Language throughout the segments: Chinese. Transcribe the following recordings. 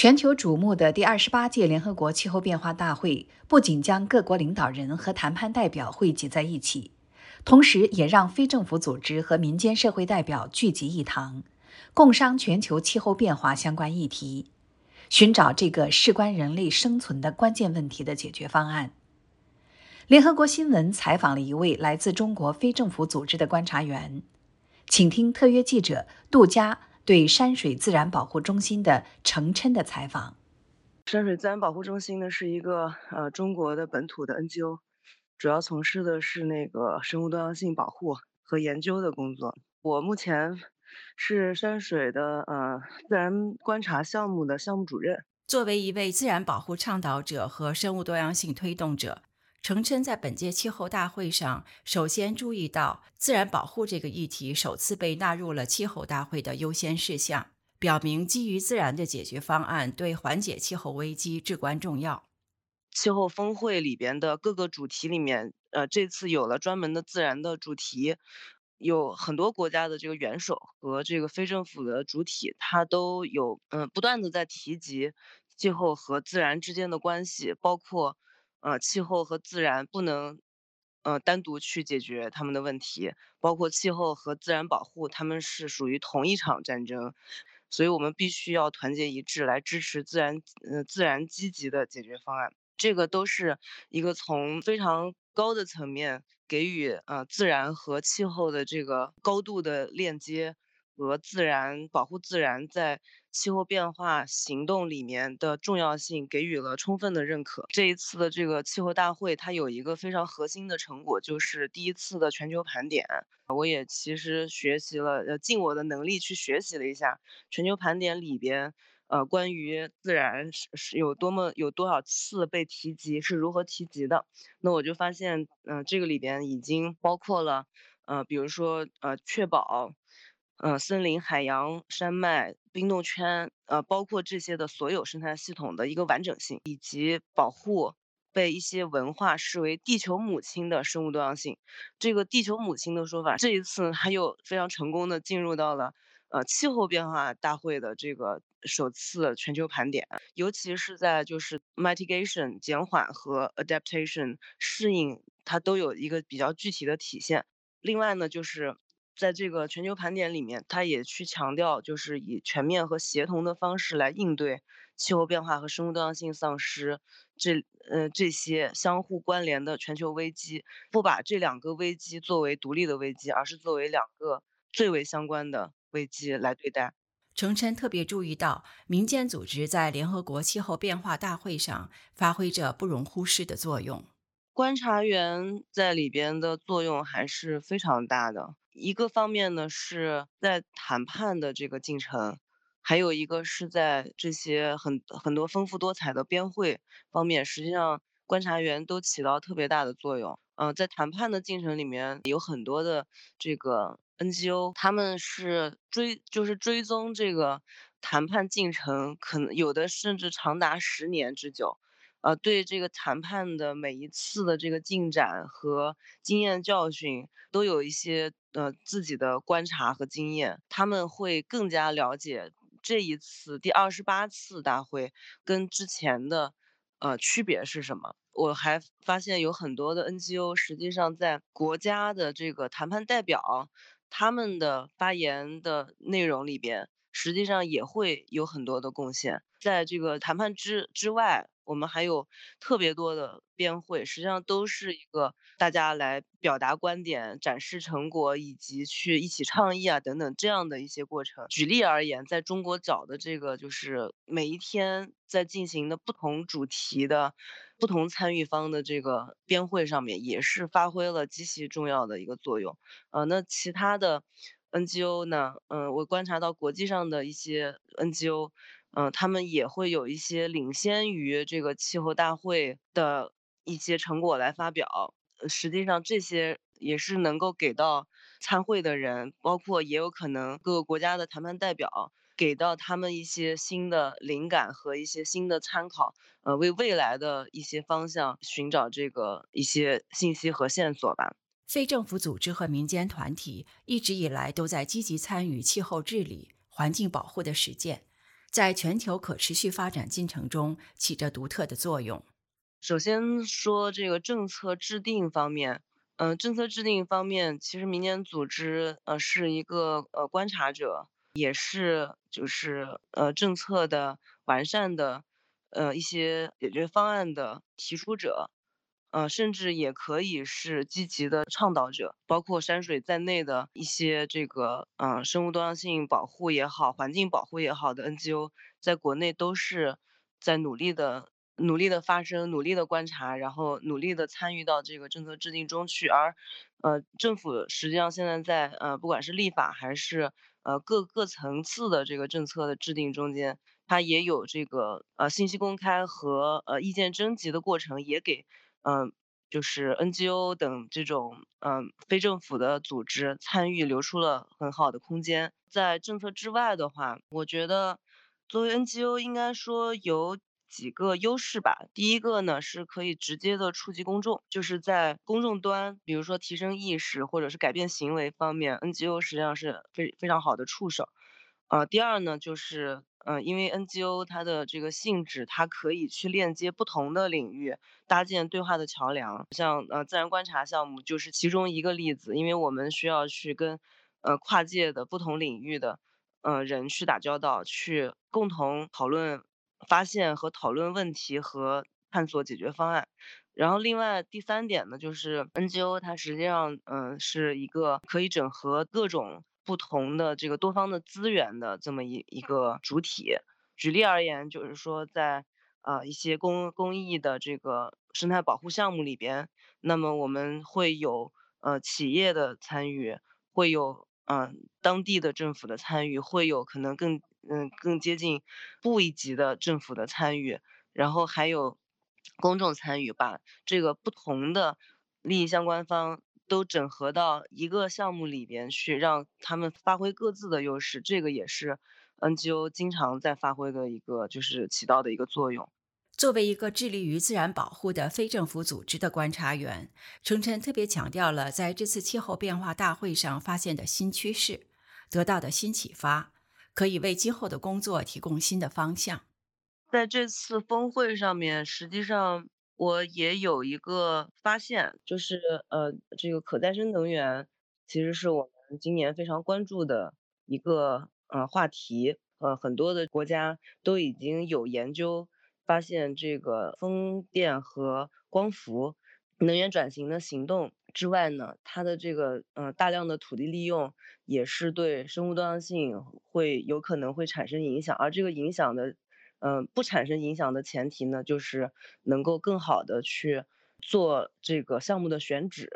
全球瞩目的第二十八届联合国气候变化大会，不仅将各国领导人和谈判代表汇集在一起，同时也让非政府组织和民间社会代表聚集一堂，共商全球气候变化相关议题，寻找这个事关人类生存的关键问题的解决方案。联合国新闻采访了一位来自中国非政府组织的观察员，请听特约记者杜佳。对山水自然保护中心的程琛的采访。山水自然保护中心呢是一个呃中国的本土的 NGO，主要从事的是那个生物多样性保护和研究的工作。我目前是山水的呃自然观察项目的项目主任。作为一位自然保护倡导者和生物多样性推动者。程琛在本届气候大会上，首先注意到自然保护这个议题首次被纳入了气候大会的优先事项，表明基于自然的解决方案对缓解气候危机至关重要。气候峰会里边的各个主题里面，呃，这次有了专门的自然的主题，有很多国家的这个元首和这个非政府的主体，他都有嗯不断的在提及气候和自然之间的关系，包括。呃，气候和自然不能，呃，单独去解决他们的问题，包括气候和自然保护，他们是属于同一场战争，所以我们必须要团结一致来支持自然，呃，自然积极的解决方案。这个都是一个从非常高的层面给予呃自然和气候的这个高度的链接。和自然保护自然在气候变化行动里面的重要性给予了充分的认可。这一次的这个气候大会，它有一个非常核心的成果，就是第一次的全球盘点。我也其实学习了，呃，尽我的能力去学习了一下全球盘点里边，呃，关于自然是是有多么有多少次被提及，是如何提及的。那我就发现，嗯，这个里边已经包括了，呃，比如说，呃，确保。呃，森林、海洋、山脉、冰冻圈，呃，包括这些的所有生态系统的一个完整性，以及保护被一些文化视为地球母亲的生物多样性。这个地球母亲的说法，这一次还有非常成功的进入到了呃气候变化大会的这个首次全球盘点，尤其是在就是 mitigation 减缓和 adaptation 适应，它都有一个比较具体的体现。另外呢，就是。在这个全球盘点里面，他也去强调，就是以全面和协同的方式来应对气候变化和生物多样性丧失这呃这些相互关联的全球危机，不把这两个危机作为独立的危机，而是作为两个最为相关的危机来对待。程琛特别注意到，民间组织在联合国气候变化大会上发挥着不容忽视的作用。观察员在里边的作用还是非常大的。一个方面呢，是在谈判的这个进程，还有一个是在这些很很多丰富多彩的边会方面，实际上观察员都起到特别大的作用。嗯，在谈判的进程里面，有很多的这个 NGO，他们是追就是追踪这个谈判进程，可能有的甚至长达十年之久。呃，对这个谈判的每一次的这个进展和经验教训，都有一些呃自己的观察和经验，他们会更加了解这一次第二十八次大会跟之前的呃区别是什么。我还发现有很多的 NGO，实际上在国家的这个谈判代表他们的发言的内容里边，实际上也会有很多的贡献，在这个谈判之之外。我们还有特别多的编会，实际上都是一个大家来表达观点、展示成果，以及去一起倡议啊等等这样的一些过程。举例而言，在中国找的这个就是每一天在进行的不同主题的、不同参与方的这个编会上面，也是发挥了极其重要的一个作用。呃，那其他的 NGO 呢？嗯，我观察到国际上的一些 NGO。嗯，他们也会有一些领先于这个气候大会的一些成果来发表。实际上，这些也是能够给到参会的人，包括也有可能各个国家的谈判代表，给到他们一些新的灵感和一些新的参考。呃，为未来的一些方向寻找这个一些信息和线索吧。非政府组织和民间团体一直以来都在积极参与气候治理、环境保护的实践。在全球可持续发展进程中起着独特的作用。首先说这个政策制定方面，嗯、政策制定方面，其实民间组织呃是一个呃观察者，也是就是呃政策的完善的呃一些解决方案的提出者。呃，甚至也可以是积极的倡导者，包括山水在内的一些这个，嗯、生物多样性保护也好，环境保护也好的 NGO，在国内都是在努力的、努力的发声、努力的观察，然后努力的参与到这个政策制定中去。而，呃，政府实际上现在在呃，不管是立法还是呃各各层次的这个政策的制定中间，它也有这个呃信息公开和呃意见征集的过程，也给嗯，就是 NGO 等这种嗯非政府的组织参与留出了很好的空间。在政策之外的话，我觉得作为 NGO 应该说有几个优势吧。第一个呢是可以直接的触及公众，就是在公众端，比如说提升意识或者是改变行为方面，NGO 实际上是非非常好的触手。呃，第二呢，就是呃，因为 NGO 它的这个性质，它可以去链接不同的领域，搭建对话的桥梁。像呃自然观察项目就是其中一个例子，因为我们需要去跟呃跨界的不同领域的呃人去打交道，去共同讨论、发现和讨论问题和探索解决方案。然后另外第三点呢，就是 NGO 它实际上嗯、是一个可以整合各种不同的这个多方的资源的这么一一个主体。举例而言，就是说在呃一些公公益的这个生态保护项目里边，那么我们会有呃企业的参与，会有嗯、呃当地的政府的参与，会有可能更嗯更接近部一级的政府的参与，然后还有公众参与，把这个不同的利益相关方都整合到一个项目里边去，让他们发挥各自的优势，这个也是 NGO 经常在发挥的一个，就是起到的一个作用。作为一个致力于自然保护的非政府组织的观察员，程晨特别强调了在这次气候变化大会上发现的新趋势，得到的新启发，可以为今后的工作提供新的方向。在这次峰会上面，实际上我也有一个发现，就是呃，这个可再生能源其实是我们今年非常关注的一个呃话题。呃，很多的国家都已经有研究发现，这个风电和光伏能源转型的行动之外呢，它的这个呃大量的土地利用也是对生物多样性会有可能会产生影响，而这个影响的嗯，不产生影响的前提呢，就是能够更好的去做这个项目的选址。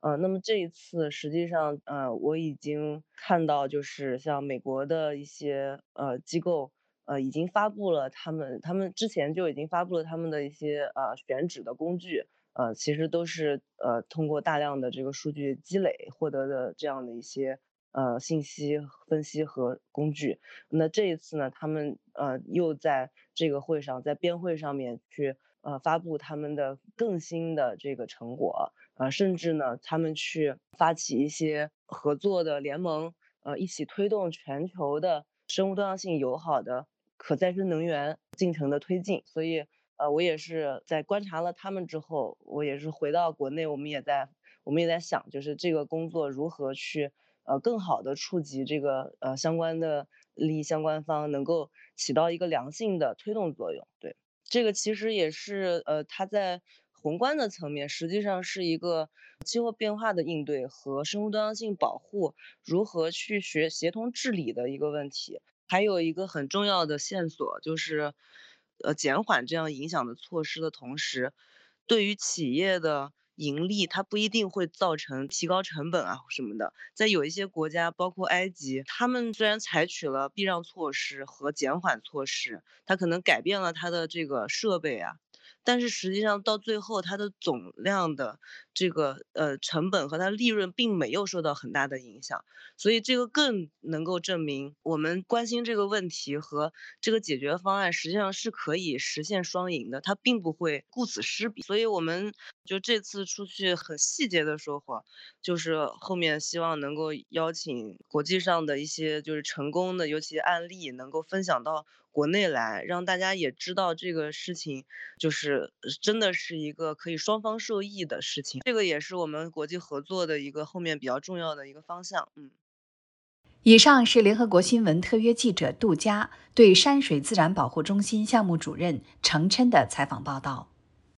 呃，那么这一次实际上，呃，我已经看到，就是像美国的一些呃机构，呃，已经发布了他们他们之前就已经发布了他们的一些呃选址的工具，呃，其实都是呃通过大量的这个数据积累获得的这样的一些呃信息分析和工具。那这一次呢，他们呃又在这个会上，在编会上面去呃发布他们的更新的这个成果，呃，甚至呢，他们去发起一些合作的联盟，呃，一起推动全球的生物多样性友好的可再生能源进程的推进。所以，呃，我也是在观察了他们之后，我也是回到国内，我们也在我们也在想，就是这个工作如何去呃更好的触及这个呃相关的利益相关方，能够起到一个良性的推动作用。对，这个其实也是呃它在宏观的层面，实际上是一个气候变化的应对和生物多样性保护如何去学协同治理的一个问题。还有一个很重要的线索就是，呃，减缓这样影响的措施的同时，对于企业的盈利，它不一定会造成提高成本啊什么的。在有一些国家，包括埃及，他们虽然采取了避让措施和减缓措施，它可能改变了它的这个设备啊，但是实际上到最后，它的总量的这个呃成本和它利润并没有受到很大的影响，所以这个更能够证明我们关心这个问题和这个解决方案实际上是可以实现双赢的，它并不会顾此失彼。所以我们就这次出去很细节的收获，就是后面希望能够邀请国际上的一些就是成功的尤其案例，能够分享到国内来，让大家也知道这个事情就是真的是一个可以双方受益的事情。这个也是我们国际合作的一个后面比较重要的一个方向。嗯。以上是联合国新闻特约记者杜佳对山水自然保护中心项目主任程琛的采访报道。